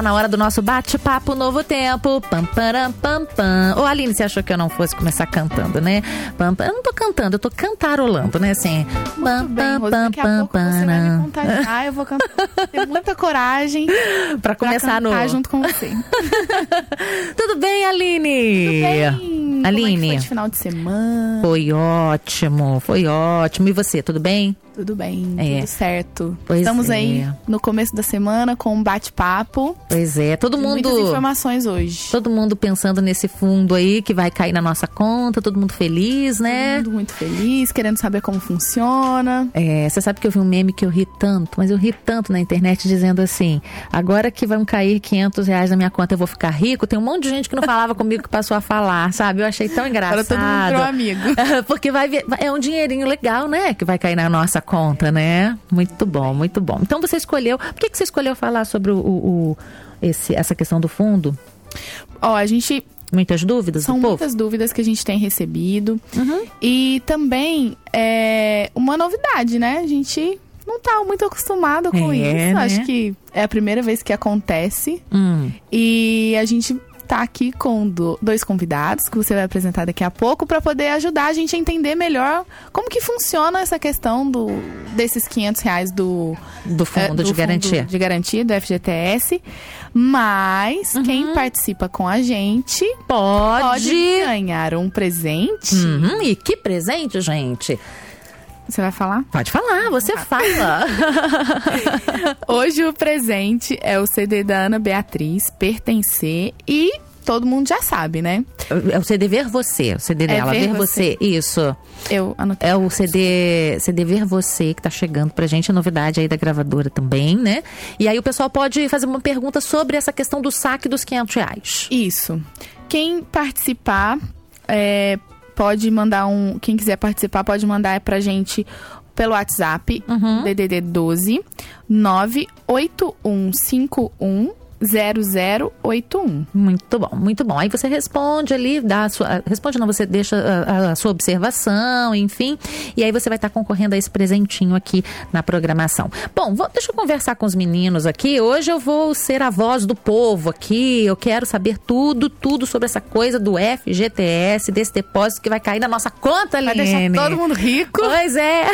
tá na hora do nosso bate-papo Novo Tempo. Pam, param, pam, pam. Ô, Aline, você achou que eu não fosse começar cantando, né? Pam, pam. Eu não tô cantando, eu tô cantarolando, né? Assim. Pam, bem, pam, pam, Daqui a pouco pam, você vai me contagiar, eu vou cantar. Tenho muita coragem pra começar pra no. junto com você. Tudo bem, Aline? Tudo bem. Aline. Como é que foi de final de semana? Foi ótimo, foi ótimo. E você, tudo bem? Tudo bem, É. tudo certo. Pois Estamos é. aí no começo da semana com um bate-papo. Pois é, todo mundo. Muitas informações hoje. Todo mundo pensando nesse fundo aí que vai cair na nossa conta, todo mundo feliz, né? Todo mundo muito feliz, querendo saber como funciona. É, você sabe que eu vi um meme que eu ri tanto, mas eu ri tanto na internet dizendo assim: agora que vão cair 500 reais na minha conta, eu vou ficar rico. Tem um monte de gente que não falava comigo que passou a falar, sabe? Eu achei tão engraçado. Agora todo mundo virou amigo. Porque vai, é um dinheirinho legal, né? Que vai cair na nossa conta, né? Muito bom, muito bom. Então você escolheu. Por que, que você escolheu falar sobre o, o- esse, essa questão do fundo? Ó, a gente Muitas dúvidas São muitas dúvidas que a gente tem recebido. Uhum. E também é uma novidade, né? A gente não tá muito acostumado com É, isso. né? Acho que é a primeira vez que acontece. Hum, E a gente tá aqui com do- dois convidados que você vai apresentar daqui a pouco para poder ajudar a gente a entender melhor como que funciona essa questão do desses 500 reais do do é, fundo do de garantia. de garantia do FGTS. Mas Uhum. quem participa com a gente Pode. pode ganhar um presente. Uhum, e que presente, gente. Você vai falar? Pode falar, você fala. Hoje o presente é o CD da Ana Beatriz, Pertencer, e todo mundo já sabe, né? É o CD Ver Você, o CD dela, Ver Ver Você. Isso. Eu anotei. É o CD, CD Ver Você que tá chegando pra gente, é novidade aí da gravadora também, né? E aí o pessoal pode fazer uma pergunta sobre essa questão do saque dos 500 reais. Isso. Quem participar, é, pode mandar um. Quem quiser participar, pode mandar pra gente pelo WhatsApp, Uhum. DDD 12 98151 0081. Muito bom, muito bom. Aí você responde ali, dá a sua, responde não, você deixa a, a sua observação, enfim, e aí você vai estar concorrendo a esse presentinho aqui na programação. Bom, vou- deixa eu conversar com os meninos aqui. Hoje eu vou ser a voz do povo aqui. Eu quero saber tudo, tudo sobre essa coisa do FGTS, desse depósito que vai cair na nossa conta, Vai Aline. deixar todo mundo rico. Pois é.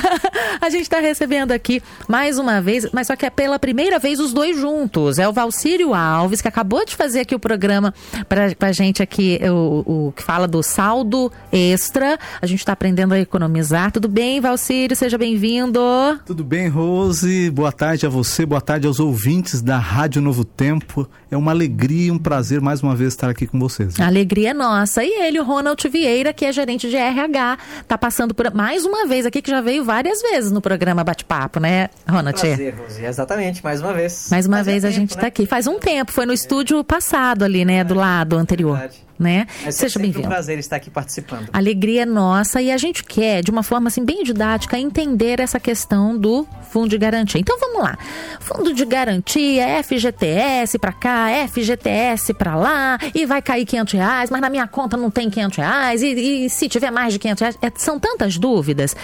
a gente está recebendo aqui mais uma vez, mas só que é pela primeira vez os dois juntos. É o Valcírio Alves, que acabou de fazer aqui o programa pra, pra gente aqui, o, o que fala do saldo extra. A gente está aprendendo a economizar. Tudo bem, Valcírio? Seja bem-vindo. Tudo bem, Rose? Boa tarde a você, boa tarde aos ouvintes da Rádio Novo Tempo. É uma alegria e um prazer mais uma vez estar aqui com vocês. A alegria é nossa. E ele, o Ronald Vieira, que é gerente de RH, tá passando por mais uma vez aqui, que já veio várias vezes no programa Bate-Papo, né, Ronald? Prazer, Rosi. Exatamente, mais uma vez. Mais uma Fazia vez a tempo, gente está né? Aqui. Faz um tempo, foi no estúdio passado ali, né? Do lado anterior. Verdade. Né? É Seja sempre um bem-vindo. prazer estar aqui participando. Alegria é nossa e a gente quer, de uma forma assim bem didática, entender essa questão do fundo de garantia. Então vamos lá. Fundo de garantia, FGTS pra cá, FGTS pra lá, e vai cair 500 reais, mas na minha conta não tem 500 reais, e, e se tiver mais de 500 reais, É, são tantas dúvidas.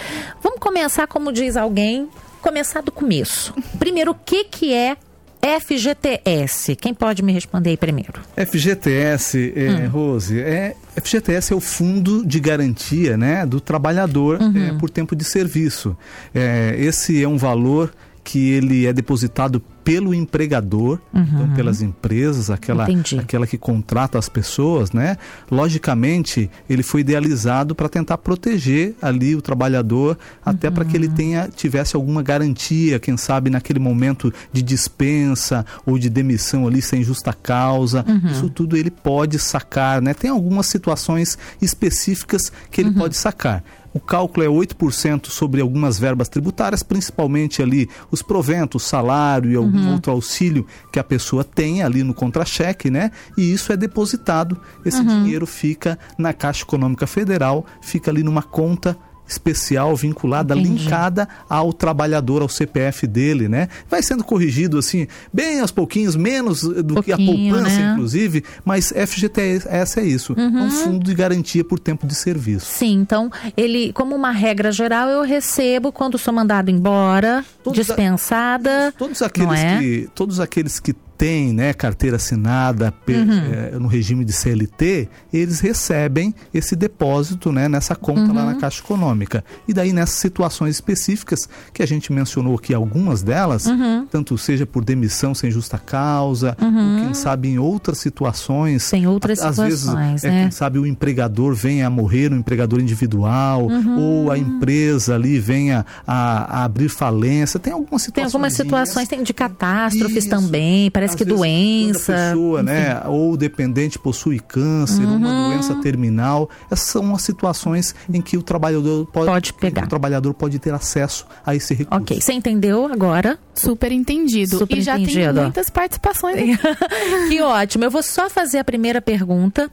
Vamos começar, como diz alguém, começar do começo. Primeiro, o que que é FGTS? Quem pode me responder aí primeiro? FGTS, é, Rose, é, FGTS é o Fundo de Garantia né, do Trabalhador é, por tempo de serviço. É, esse é um valor que ele é depositado pelo empregador, então pelas empresas, aquela, Entendi. aquela que contrata as pessoas, né? Logicamente, ele foi idealizado para tentar proteger ali o trabalhador, até para que ele tenha tivesse alguma garantia, quem sabe naquele momento de dispensa ou de demissão ali sem justa causa. Isso tudo ele pode sacar, né? Tem algumas situações específicas que ele pode sacar. O cálculo é 8% sobre algumas verbas tributárias, principalmente ali os proventos, salário e algum outro auxílio que a pessoa tem ali no contra-cheque, né? E isso é depositado. Esse dinheiro fica na Caixa Econômica Federal, fica ali numa conta especial vinculada, Entendi. linkada ao trabalhador, ao CPF dele, né? Vai sendo corrigido assim, bem aos pouquinhos, menos do que a Pouquinho, poupança, né? inclusive, mas FGTS é isso, é um fundo de garantia por tempo de serviço. Sim, então ele, como uma regra geral, eu recebo quando sou mandado embora, Todos a- dispensada. Todos aqueles, é? que, todos aqueles que tem né, carteira assinada pe- eh, no regime de CLT, eles recebem esse depósito né, nessa conta lá na Caixa Econômica. E daí nessas situações específicas, que a gente mencionou aqui algumas delas, tanto seja por demissão sem justa causa, ou quem sabe em outras situações. Tem outras a- às vezes, situações, é, né? quem sabe o empregador venha a morrer, um empregador individual, Uhum. ou a empresa ali venha a, a abrir falência. Tem algumas Tem situações. algumas situações, tem de catástrofes Isso. também, parece Que vezes, doença. Pessoa, né, ou dependente possui câncer, Uhum. uma doença terminal, essas são as situações em que o trabalhador pode, Pode pegar. O trabalhador pode ter acesso a esse recurso. Ok, você entendeu agora? Super entendido. Super e já tem entendido. muitas participações que ótimo. Eu vou só fazer a primeira pergunta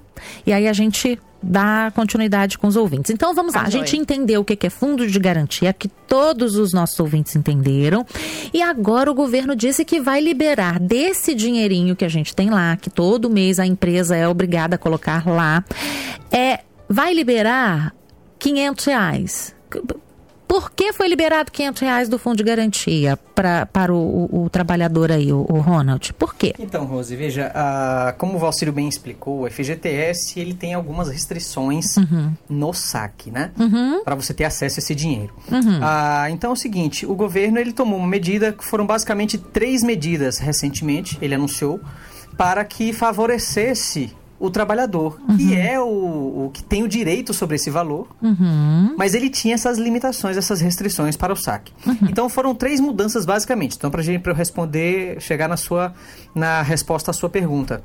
e aí a gente dá continuidade com os ouvintes. Então vamos lá. A gente entendeu o que que é fundo de garantia, que todos os nossos ouvintes entenderam. E agora o governo disse que vai liberar desse dinheirinho que a gente tem lá, que todo mês a empresa é obrigada a colocar lá, é, vai liberar 500 reais. Por que foi liberado 500 reais do fundo de garantia pra, para o, o- o trabalhador aí, o, o Ronald? Por quê? Então, Rose, veja, como o Valcírio bem explicou, o FGTS ele tem algumas restrições no saque, né? Para você ter acesso a esse dinheiro. Ah, então é o seguinte, o governo ele tomou uma medida que foram basicamente três medidas recentemente, ele anunciou, para que favorecesse o trabalhador, que é o, o que tem o direito sobre esse valor, Uhum. mas ele tinha essas limitações, essas restrições para o saque. Então foram três mudanças basicamente. Então para eu responder, chegar na sua na resposta à sua pergunta.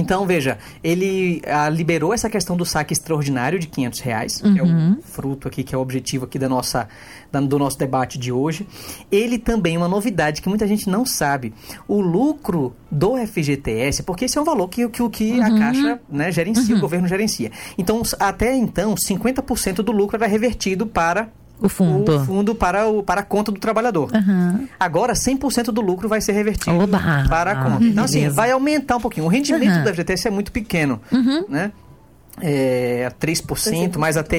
Então, veja, ele ah, liberou essa questão do saque extraordinário de 500 reais, que é o fruto aqui, que é o objetivo aqui da nossa, da- do nosso debate de hoje. Ele também, uma novidade que muita gente não sabe, o lucro do FGTS, porque esse é um valor que, que, que a Caixa né, gerencia, o governo gerencia. Então, até então, 50% do lucro era revertido para O fundo. o fundo para, o, para a conta do trabalhador. Aham. Agora, 100% do lucro vai ser revertido Oba! para a conta. Então, assim, Beleza. vai aumentar um pouquinho. O rendimento Aham. do FGTS é muito pequeno, né? É, 3% mais a TR,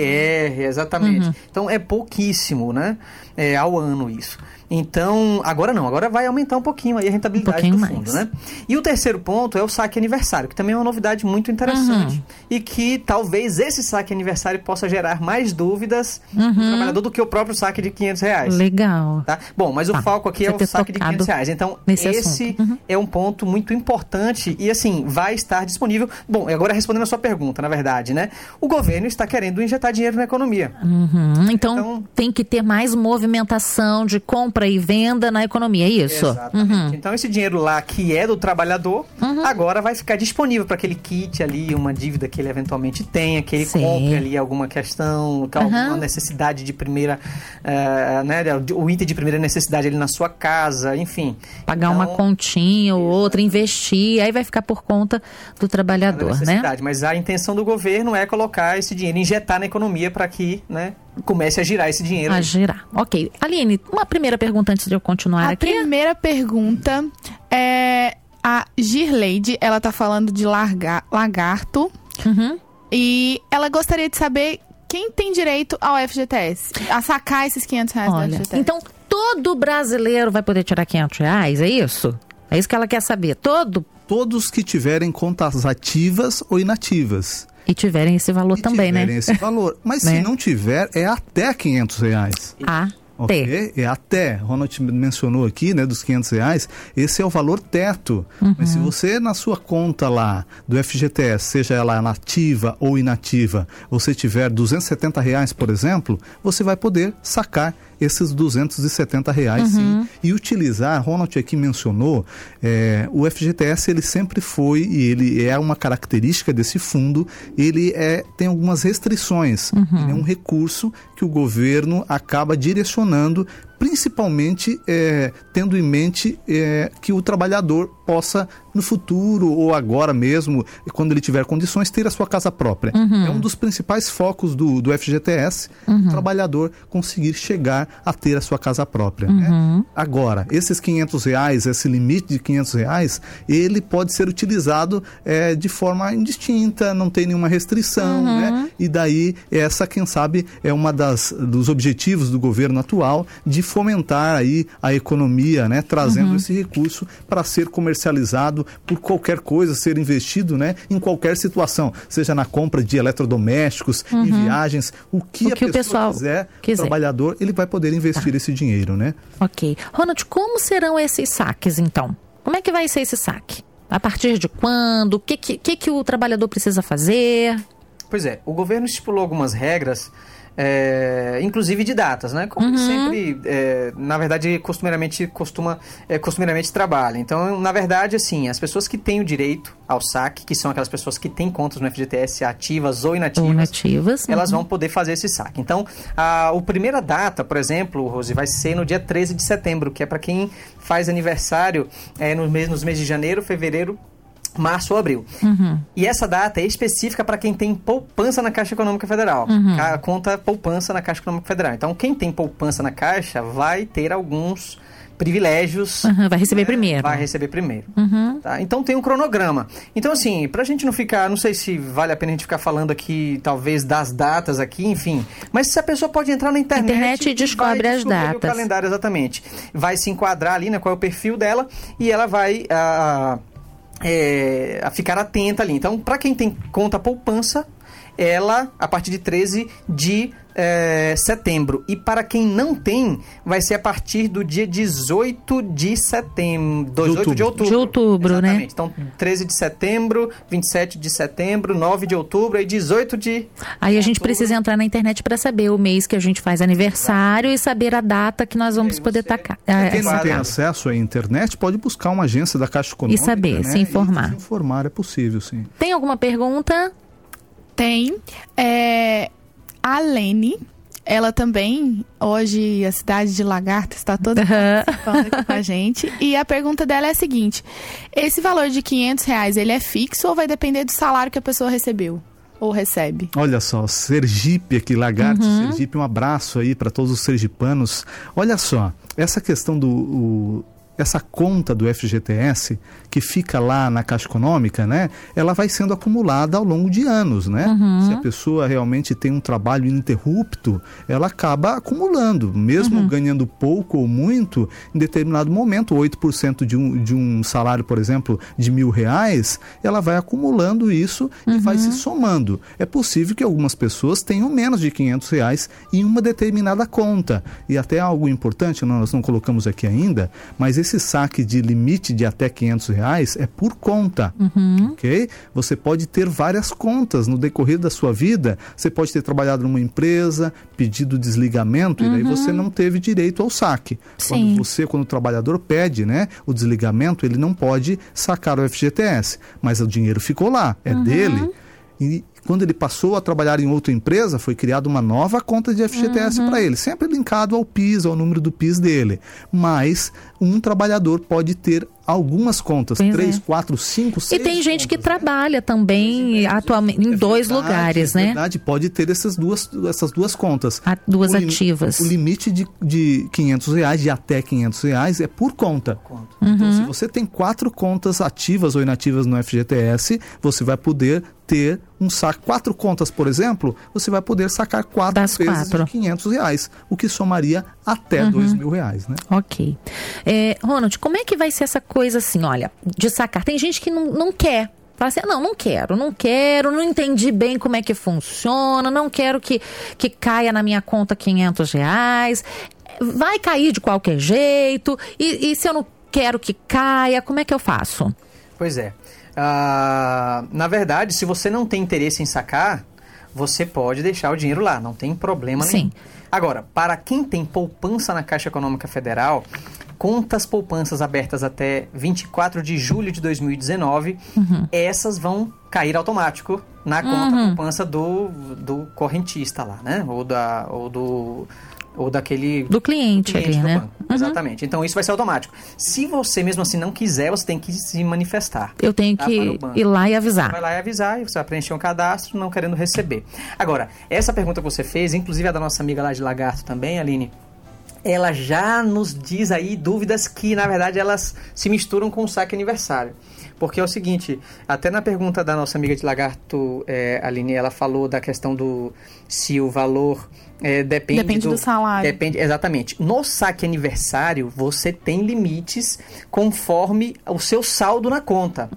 exatamente. Uhum. Então, é pouquíssimo, né? É, ao ano isso. Então, agora não, agora vai aumentar um pouquinho aí a rentabilidade pouquinho do fundo, mais. né? E o terceiro ponto é o saque aniversário, que também é uma novidade muito interessante. Uhum. E que talvez esse saque aniversário possa gerar mais dúvidas Uhum. no trabalhador do que o próprio saque de 500 reais. Legal. Tá? Bom, mas Tá. o foco aqui é Você o ter saque de tocado 500 reais. Então, esse. Uhum. é um ponto muito importante e, assim, vai estar disponível. Bom, e agora respondendo a sua pergunta, na verdade, né? O governo está querendo injetar dinheiro na economia. Uhum. Então, Então- tem que ter mais movimentação de compra e venda na economia, é isso? Exatamente. Uhum. Então, esse dinheiro lá, que é do trabalhador, agora vai ficar disponível para aquele kit ali, uma dívida que ele eventualmente tenha, que ele Sim. compre ali alguma questão, que alguma Uhum. necessidade de primeira, eh, né? O item de primeira necessidade ali na sua casa, enfim. Pagar uma Então, continha ou outra, investir, aí vai ficar por conta do trabalhador, né? necessidade. Mas a intenção do governo é colocar esse dinheiro, injetar na economia para que né, comece a girar esse dinheiro. A girar. Ok. Aline, uma primeira pergunta antes de eu continuar A aqui. primeira pergunta é a Girleide, ela tá falando de larga- lagarto Uhum. e ela gostaria de saber quem tem direito ao FGTS, a sacar esses 500 reais do Olha, FGTS. então todo brasileiro vai poder tirar 500 reais, é isso? É isso que ela quer saber. Todo Todos que tiverem contas ativas ou inativas. E tiverem esse valor E também, né? tiverem esse valor. Mas Né? se não tiver, é até 500 reais. A, Ok? É até. Ronald mencionou aqui, né, dos 500 reais, esse é o valor teto. Mas se você, na sua conta lá do FGTS, seja ela nativa ou inativa, você tiver 270 reais, por exemplo, você vai poder sacar esses 270 reais sim. E utilizar, Ronald aqui mencionou, é, o FGTS ele sempre foi, e ele é uma característica desse fundo, ele é, tem algumas restrições. Ele é um recurso que o governo acaba direcionando principalmente é, tendo em mente é, que o trabalhador possa no futuro ou agora mesmo, quando ele tiver condições, ter a sua casa própria. É um dos principais focos do, do FGTS, o trabalhador conseguir chegar a ter a sua casa própria. né? Agora, esses 500 reais, esse limite de 500 reais, ele pode ser utilizado é, de forma indistinta, não tem nenhuma restrição, né? E daí essa, quem sabe, é uma das dos objetivos do governo atual de fomentar aí a economia, né, trazendo uhum. esse recurso para ser comercializado por qualquer coisa, ser investido, né, em qualquer situação, seja na compra de eletrodomésticos, uhum. em viagens, o que, o que a pessoa quiser, quiser, o trabalhador, ele vai poder investir tá. esse dinheiro, né? Ok. Ronald, como serão esses saques então? Como é que vai ser esse saque? A partir de quando? O que, que, que o trabalhador precisa fazer? Pois é, o governo estipulou algumas regras é, inclusive de datas, né? Como uhum. sempre, é, na verdade, costumeiramente costuma, é, costumeiramente trabalha. Então, na verdade, assim, as pessoas que têm o direito ao saque, que são aquelas pessoas que têm contas no FGTS ativas ou inativas, ou inativas elas uhum. vão poder fazer esse saque. Então, a, a primeira data, por exemplo, Rose, vai ser no dia 13 de setembro, que é para quem faz aniversário é, no mês, nos meses de janeiro, fevereiro, março ou abril. Uhum. E essa data é específica para quem tem poupança na Caixa Econômica Federal. Uhum. A conta poupança na Caixa Econômica Federal. Então, quem tem poupança na Caixa vai ter alguns privilégios. Uhum, vai receber né? primeiro. Vai receber primeiro. Uhum. Tá? Então tem um cronograma. Então, assim, pra gente não ficar, não sei se vale a pena a gente ficar falando aqui, talvez, das datas aqui, enfim. Mas se a pessoa pode entrar na internet. internet e descobre as datas. o calendário exatamente. Vai se enquadrar ali, né? Qual é o perfil dela, e ela vai. Uh, é, a ficar atenta ali. Então, para quem tem conta poupança, ela, a partir de 13 de é, setembro. E para quem não tem, vai ser a partir do dia 18 de setembro. 18 de outubro. De outubro, né? Exatamente. né? Então, 13 de setembro, 27 de setembro, 9 de outubro e 18 de. Aí a gente outubro. precisa entrar na internet para saber o mês que a gente faz aniversário Exato. e saber a data que nós vamos poder tacar. É, quem não tem acesso à internet pode buscar uma agência da Caixa Econômica. E saber, né? se informar. E se informar é possível, sim. Tem alguma pergunta? Tem. É, a Lene, ela também, hoje a cidade de Lagarto está toda aqui com a gente. E a pergunta dela é a seguinte: esse valor de 500 reais, ele é fixo ou vai depender do salário que a pessoa recebeu? Ou recebe? Olha só, Sergipe aqui, Lagarto, uhum. Sergipe, um abraço aí para todos os sergipanos. Olha só, essa questão do, o, essa conta do FGTS que fica lá na Caixa Econômica, né, ela vai sendo acumulada ao longo de anos, né? Uhum. Se a pessoa realmente tem um trabalho ininterrupto, ela acaba acumulando, mesmo uhum. ganhando pouco ou muito, em determinado momento, 8% de um, de um salário, por exemplo, de mil reais, ela vai acumulando isso uhum. e vai se somando. É possível que algumas pessoas tenham menos de 500 reais em uma determinada conta. E até algo importante, nós não colocamos aqui ainda, mas esse saque de limite de até 500 reais é por conta, uhum. ok? Você pode ter várias contas no decorrer da sua vida. Você pode ter trabalhado numa empresa, pedido desligamento uhum. e daí você não teve direito ao saque. Sim. Quando você, quando o trabalhador pede, né, o desligamento, ele não pode sacar o FGTS, mas o dinheiro ficou lá, é uhum. dele. E quando ele passou a trabalhar em outra empresa, foi criada uma nova conta de FGTS uhum. para ele, sempre linkado ao PIS, ao número do PIS dele. Mas um trabalhador pode ter algumas contas, pois três, é. quatro, cinco, seis. E tem gente contas, que né? trabalha também atualmente em é dois verdade, lugares, é né? verdade, pode ter essas duas, essas duas contas. A, duas o ativas. o limite de, de 500 reais, de até 500 reais, é por conta. Uhum. Então, se você tem quatro contas ativas ou inativas no FGTS, você vai poder ter um saque, quatro contas, por exemplo, você vai poder sacar quatro das vezes quatro. de 500 reais, o que somaria até uhum. dois mil reais, né? Ok. É, Ronald, como é que vai ser essa coisa assim, olha, de sacar? Tem gente que não, não quer Fala assim, não, não quero, não quero, não entendi bem como é que funciona, não quero que, que caia na minha conta 500 reais, vai cair de qualquer jeito, e, e se eu não quero que caia, como é que eu faço? Pois é. Uh, na verdade, se você não tem interesse em sacar, você pode deixar o dinheiro lá, não tem problema Sim. nenhum. Agora, para quem tem poupança na Caixa Econômica Federal, contas poupanças abertas até 24 de julho de 2019, uhum. essas vão cair automático na conta uhum. poupança do, do correntista lá, né? Ou, da, ou do ou daquele do cliente, do cliente ali, né? Uhum. Exatamente. Então isso vai ser automático. Se você mesmo assim não quiser, você tem que se manifestar. Eu tenho tá? que ir lá e avisar. Você vai lá e avisar e você vai preencher um cadastro não querendo receber. Agora, essa pergunta que você fez, inclusive a da nossa amiga lá de Lagarto também, Aline, ela já nos diz aí dúvidas que, na verdade, elas se misturam com o saque aniversário. Porque é o seguinte, até na pergunta da nossa amiga de lagarto, é, Aline, ela falou da questão do se o valor é, depende, Depende do salário. Depende, exatamente. No saque aniversário, você tem limites conforme o seu saldo na conta.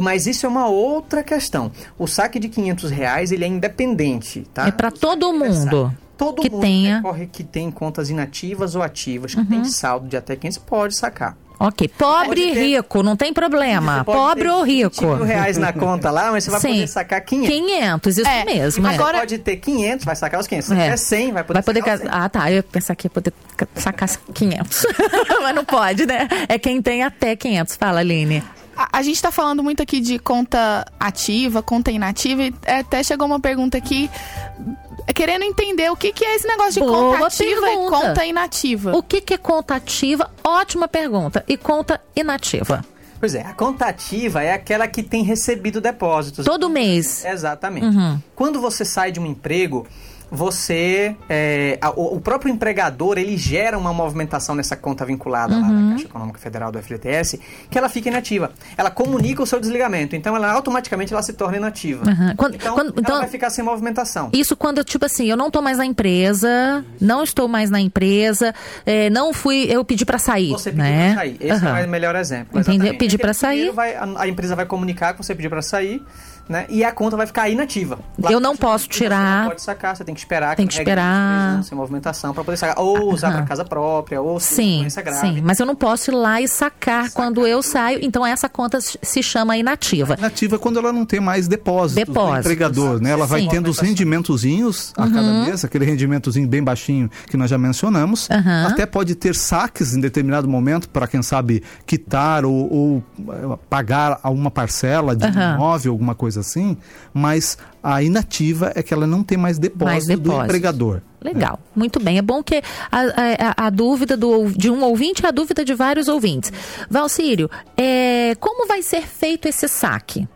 Mas isso é uma outra questão. O saque de 500 reais, ele é independente, tá? É para todo mundo. Todo que mundo tenha- recorre que tem contas inativas ou ativas, que tem saldo de até 500, pode sacar. Ok, pobre e ter- rico, não tem problema. Você Pobre ou 20 rico. mil reais na conta lá, mas você vai Sim. poder sacar 500. 500, isso É, mesmo. é. agora- Pode ter 500, vai sacar os 500. Se É. tiver 100, vai poder Vai poder sacar os cas- 100. Ah, tá. Eu ia pensar que ia poder ca- sacar 500. Mas não pode, né? É quem tem até 500. Fala, Aline. A, a gente tá falando muito aqui de conta ativa, conta inativa, e até chegou uma pergunta aqui querendo entender o que, que é esse negócio de Boa conta ativa pergunta. e conta inativa. O que, que é conta ativa? Ótima pergunta. E conta inativa? Pois é, a conta ativa é aquela que tem recebido depósitos. Todo mês. Exatamente. Uhum. Quando você sai de um emprego, você. é, a- o, próprio empregador ele gera uma movimentação nessa conta vinculada lá Uhum. na Caixa Econômica Federal do FGTS, que ela fica inativa. Ela comunica o seu desligamento, então ela automaticamente ela se torna inativa. Uhum. Quando- então, quando- ela então- vai ficar sem movimentação. Isso quando, tipo assim, eu não tô mais na empresa, não estou mais na empresa, é, não fui, eu pedi pra sair, Você pediu né? pra sair. Esse Aham. é o melhor exemplo. Exatamente. Pedir Aquele sair. vai- a, a empresa vai comunicar que você pediu para sair, né? E a conta vai ficar inativa. Eu não posso Você tirar. Não pode sacar, você tem que esperar. Tem que de esperar. Sem movimentação para poder sacar. Ou usar para casa própria, ou se Sim, doença grave. sim, mas eu não posso ir lá e sacar, Sacar. quando eu saio, então essa conta se chama inativa. Nativa é quando ela não tem mais depósitos do Depósitos. empregador, né? Ela vai Sim. tendo os rendimentozinhos a cada mês, aquele rendimentozinho bem baixinho que nós já mencionamos. Até pode ter saques em determinado momento para quem sabe quitar ou, ou, eh, pagar alguma parcela de imóvel, alguma coisa assim, mas a inativa é que ela não tem mais depósito, Mais do depósitos. empregador. Legal, muito bem. É bom que a, a- a dúvida do, de um ouvinte é a dúvida de vários ouvintes. Valcírio, é, como vai ser feito esse saque?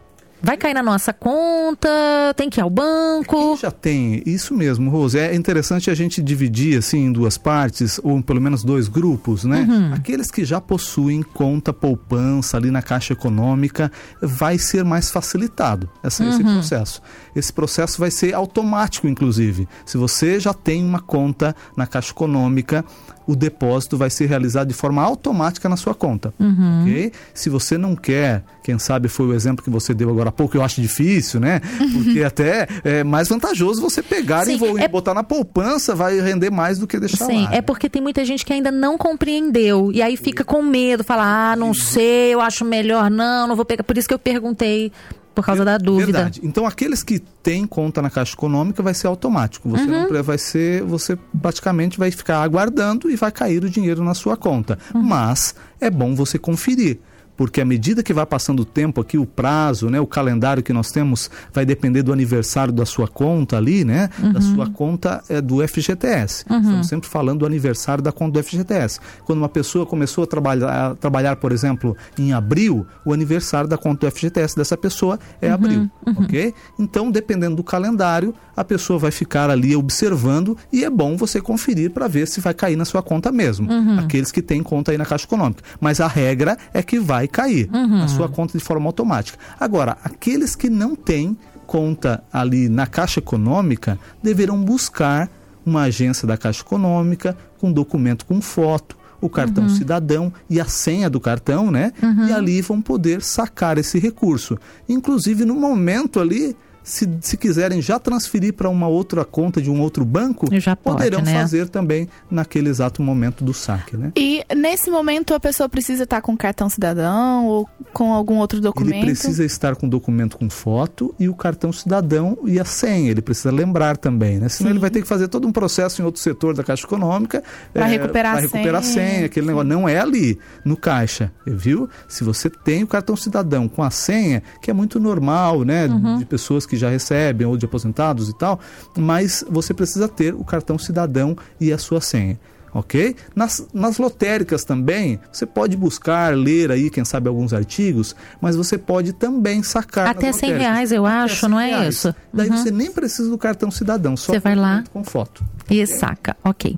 Vai cair na nossa conta? Tem que ir ao banco? Já tem, isso mesmo, Rose. É interessante a gente dividir assim em duas partes, ou pelo menos dois grupos, né? Uhum. Aqueles que já possuem conta poupança ali na Caixa Econômica, vai ser mais facilitado essa, esse Uhum. processo. Esse processo vai ser automático, inclusive. Se você já tem uma conta na Caixa Econômica, o depósito vai ser realizado de forma automática na sua conta. Uhum. ok? Se você não quer, quem sabe foi o exemplo que você deu agora há pouco, eu acho difícil, né? Porque até é mais vantajojoso você pegar Sim, e e é- botar na poupança, vai render mais do que deixar Sim, lá. é porque tem muita gente que ainda não compreendeu. E aí fica com medo, fala, ah, não sei, eu acho melhor não, não vou pegar. Por isso que eu perguntei, por causa da dúvida. Verdade. Então aqueles que têm conta na Caixa Econômica vai ser automático. Você Uhum. não vai ser, você praticamente vai ficar aguardando e vai cair o dinheiro na sua conta. Uhum. Mas é bom você conferir. Porque à medida que vai passando o tempo aqui, o prazo, né, o calendário que nós temos vai depender do aniversário da sua conta ali, né? Da Uhum. sua conta é, do FGTS. Estamos sempre falando do aniversário da conta do FGTS. Quando uma pessoa começou a trabalhar, a trabalhar, por exemplo, em abril, o aniversário da conta do FGTS dessa pessoa é Uhum, abril, ok? Então, dependendo do calendário, a pessoa vai ficar ali observando e é bom você conferir para ver se vai cair na sua conta mesmo. Uhum. Aqueles que têm conta aí na Caixa Econômica. Mas a regra é que vai cair Uhum. na sua conta de forma automática. Agora, aqueles que não têm conta ali na Caixa Econômica deverão buscar uma agência da Caixa Econômica com documento com foto, o cartão cidadão e a senha do cartão, né? E ali vão poder sacar esse recurso. Inclusive, no momento ali, se, se quiserem já transferir para uma outra conta de um outro banco, Já pode, poderão né? fazer também naquele exato momento do saque, né? E nesse momento a pessoa precisa estar com cartão cidadão ou com algum outro documento? Ele precisa estar com o documento com foto e o cartão cidadão e a senha. Ele precisa lembrar também, né? Senão Sim. ele vai ter que fazer todo um processo em outro setor da Caixa Econômica Pra recuperar pra a recuperar a senha. senha. Aquele negócio não é ali no caixa, viu? Se você tem o cartão cidadão com a senha, que é muito normal, né? Uhum. De pessoas que já recebem ou de aposentados e tal, mas você precisa ter o cartão cidadão e a sua senha. ok? Nas, nas lotéricas também, você pode buscar, ler aí, quem sabe, alguns artigos, mas você pode também sacar. Até 100 reais, eu acho, não é reais. isso? Daí uhum. você nem precisa do cartão cidadão, só você vai lá com foto. E saca, ok.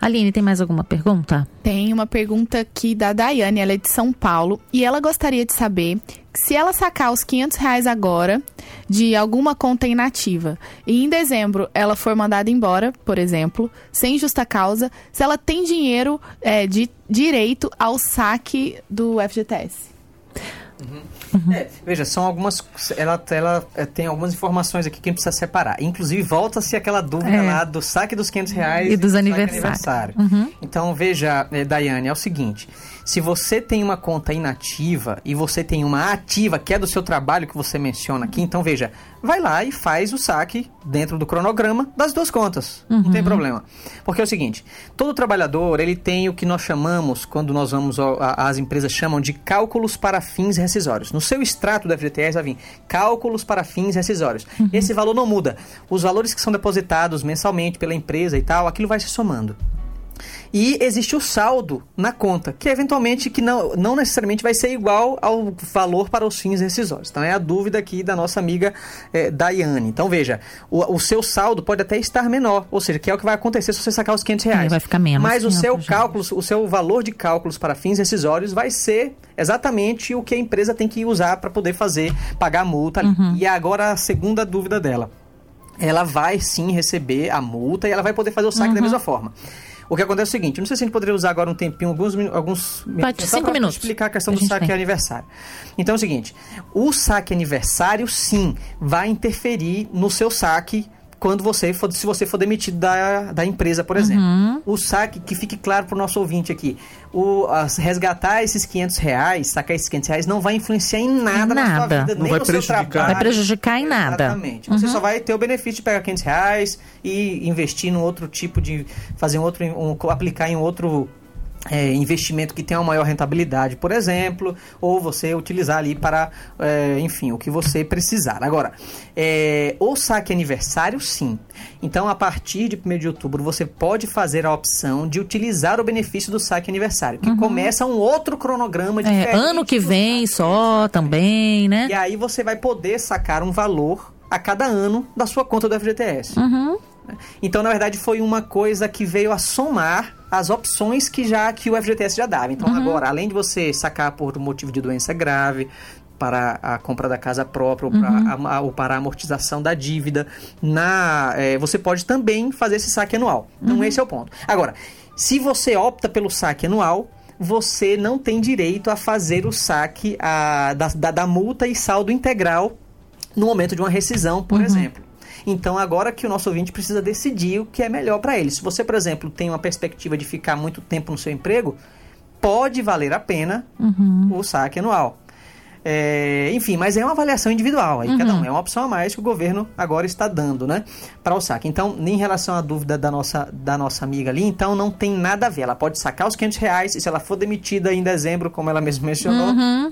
Aline, tem mais alguma pergunta? Tem uma pergunta aqui da Daiane, ela é de São Paulo, e ela gostaria de saber se ela sacar os 500 reais agora de alguma conta inativa e em dezembro ela for mandada embora, por exemplo, sem justa causa, se ela tem dinheiro é, de direito ao saque do FGTS. Uhum. Uhum. É, veja, são algumas. Ela, ela é, tem algumas informações aqui que a gente precisa separar. Inclusive, volta-se aquela dúvida é. lá do saque dos 500 reais e dos aniversários. aniversário. Uhum. Então, veja, é, Daiane, é o seguinte: se você tem uma conta inativa e você tem uma ativa, que é do seu trabalho que você menciona aqui, então veja, vai lá e faz o saque dentro do cronograma das duas contas. Uhum. Não tem uhum. problema. Porque é o seguinte, todo trabalhador, ele tem o que nós chamamos, quando nós vamos, as empresas chamam de cálculos para fins rescisórios. No seu extrato da FGTS vai vir cálculos para fins rescisórios. Uhum. Esse valor não muda. Os valores que são depositados mensalmente pela empresa e tal, aquilo vai se somando. E existe o saldo na conta, que eventualmente que não, não necessariamente vai ser igual ao valor para os fins rescisórios. Então é a dúvida aqui da nossa amiga é, Daiane. Então veja, o, o, seu saldo pode até estar menor, ou seja, que é o que vai acontecer se você sacar os 500 reais. vai ficar menos. Mas o seu cálculo, o seu valor de cálculos para fins rescisórios vai ser exatamente o que a empresa tem que usar para poder fazer, pagar a multa. Uhum. E agora a segunda dúvida dela. Ela vai sim receber a multa e ela vai poder fazer o saque uhum. da mesma forma. O que acontece é o seguinte, não sei se a gente poderia usar agora um tempinho, alguns, alguns minutos, cinco minutos. explicar a questão a do saque tem. aniversário. Então é o seguinte, o saque aniversário, sim, vai interferir no seu saque quando você for, se você for demitido da, da empresa, por exemplo. Uhum. O saque, que fique claro para o nosso ouvinte aqui, o, as, resgatar esses 500 reais, sacar esses 500 reais, não vai influenciar em nada, nada. na sua vida, não nem vai no prejudicar. seu trabalho. Vai prejudicar em nada. Exatamente. Uhum. Você só vai ter o benefício de pegar 500 reais e investir num outro tipo de... fazer um outro... Um, aplicar em outro é, investimento que tenha uma maior rentabilidade, por exemplo, ou você utilizar ali para, é, enfim, o que você precisar. Agora, é, o saque aniversário, sim. Então, a partir de 1 de outubro, você pode fazer a opção de utilizar o benefício do saque aniversário, que uhum. começa um outro cronograma é, diferente. ano que vem só também, né? E aí você vai poder sacar um valor a cada ano da sua conta do FGTS. Uhum. Então, na verdade, foi uma coisa que veio a somar as opções que já que o FGTS já dava. Então, uhum. agora, além de você sacar por motivo de doença grave, para a compra da casa própria ou, uhum. a, ou para a amortização da dívida, na, é, você pode também fazer esse saque anual. Então, uhum. esse é o ponto. Agora, se você opta pelo saque anual, você não tem direito a fazer o saque a, da, da, da multa e saldo integral no momento de uma rescisão, por uhum. exemplo. Então, agora que o nosso ouvinte precisa decidir o que é melhor para ele. Se você, por exemplo, tem uma perspectiva de ficar muito tempo no seu emprego, pode valer a pena uhum. o saque anual. É, enfim, mas é uma avaliação individual. Aí uhum. cada um é uma opção a mais que o governo agora está dando, né? Para o saque. Então, em relação à dúvida da nossa, da nossa amiga ali, então não tem nada a ver. Ela pode sacar os 500 reais e se ela for demitida em dezembro, como ela mesma mencionou, uhum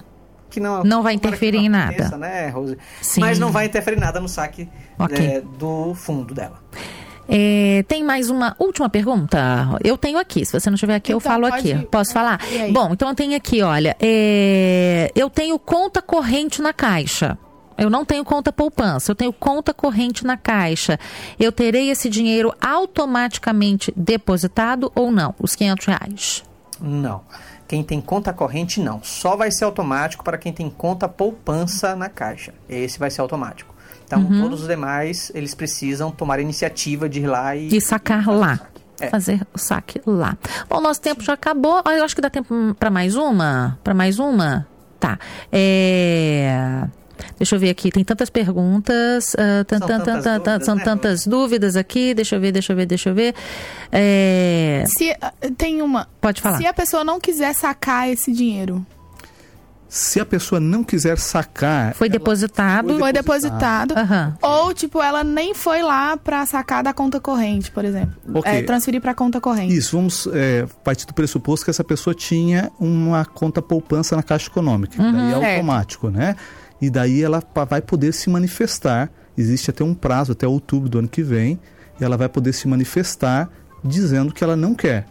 que não, não vai interferir não em nada. Né, Rose? Sim. Mas não vai interferir nada no saque okay. é, do fundo dela. É, tem mais uma última pergunta? Eu tenho aqui. Se você não estiver aqui, então, eu falo aqui. Posso falar? Bom, então eu tenho aqui, olha. É, eu tenho conta corrente na caixa. Eu não tenho conta poupança, eu tenho conta corrente na caixa. Eu terei esse dinheiro automaticamente depositado ou não? Os 500 reais? Não. Quem tem conta corrente, não. Só vai ser automático para quem tem conta poupança na caixa. Esse vai ser automático. Então, uhum. todos os demais, eles precisam tomar a iniciativa de ir lá e... E sacar lá. É. Fazer o saque lá. Bom, nosso tempo já acabou. Eu acho que dá tempo para mais uma? Para mais uma? Tá. É... Deixa eu ver aqui, tem tantas perguntas, uh, são, tantas, dúvidas, são né? tantas dúvidas aqui. Deixa eu ver, deixa eu ver, deixa eu ver. É... Se, ah, tem uma. Pode falar. Se a pessoa não quiser sacar esse dinheiro, se a pessoa não quiser sacar. Foi depositado. Foi depositado. Uhum. Ou, tipo, ela nem foi lá para sacar da conta corrente, por exemplo. Okay. É, transferir para conta corrente. Isso, vamos é, partir do pressuposto que essa pessoa tinha uma conta poupança na Caixa Econômica. Uhum, daí é automático, né? E daí ela vai poder se manifestar. Existe até um prazo, até outubro do ano que vem, e ela vai poder se manifestar dizendo que ela não quer.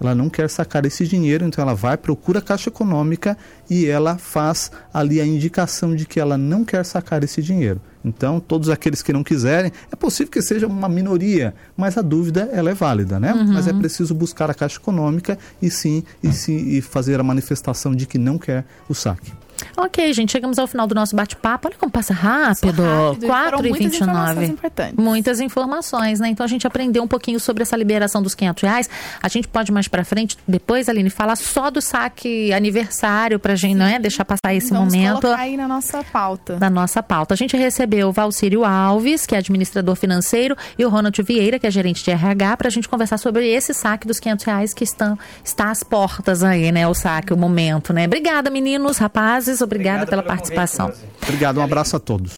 ela não quer sacar esse dinheiro, então ela vai, procura a Caixa Econômica e ela faz ali a indicação de que ela não quer sacar esse dinheiro. Então, todos aqueles que não quiserem, é possível que seja uma minoria, mas a dúvida ela é válida, né? Uhum. Mas é preciso buscar a Caixa Econômica e sim, e sim e fazer a manifestação de que não quer o saque. Ok, gente, chegamos ao final do nosso bate-papo. Olha como passa rápido. rápido 4 e 29. Muitas, muitas informações, né? Então a gente aprendeu um pouquinho sobre essa liberação dos 500 reais. A gente pode mais para frente, depois, Aline, falar só do saque aniversário pra gente, não é? Deixar passar esse Vamos momento. Colocar aí na nossa pauta. Na nossa pauta. A gente recebeu o Valcírio Alves, que é administrador financeiro, e o Ronald Vieira, que é gerente de RH, pra gente conversar sobre esse saque dos 500 reais que estão, está às portas aí, né? O saque, o momento, né? Obrigada, meninos, rapazes. Obrigada Obrigado pela participação. Obrigado, um abraço a todos.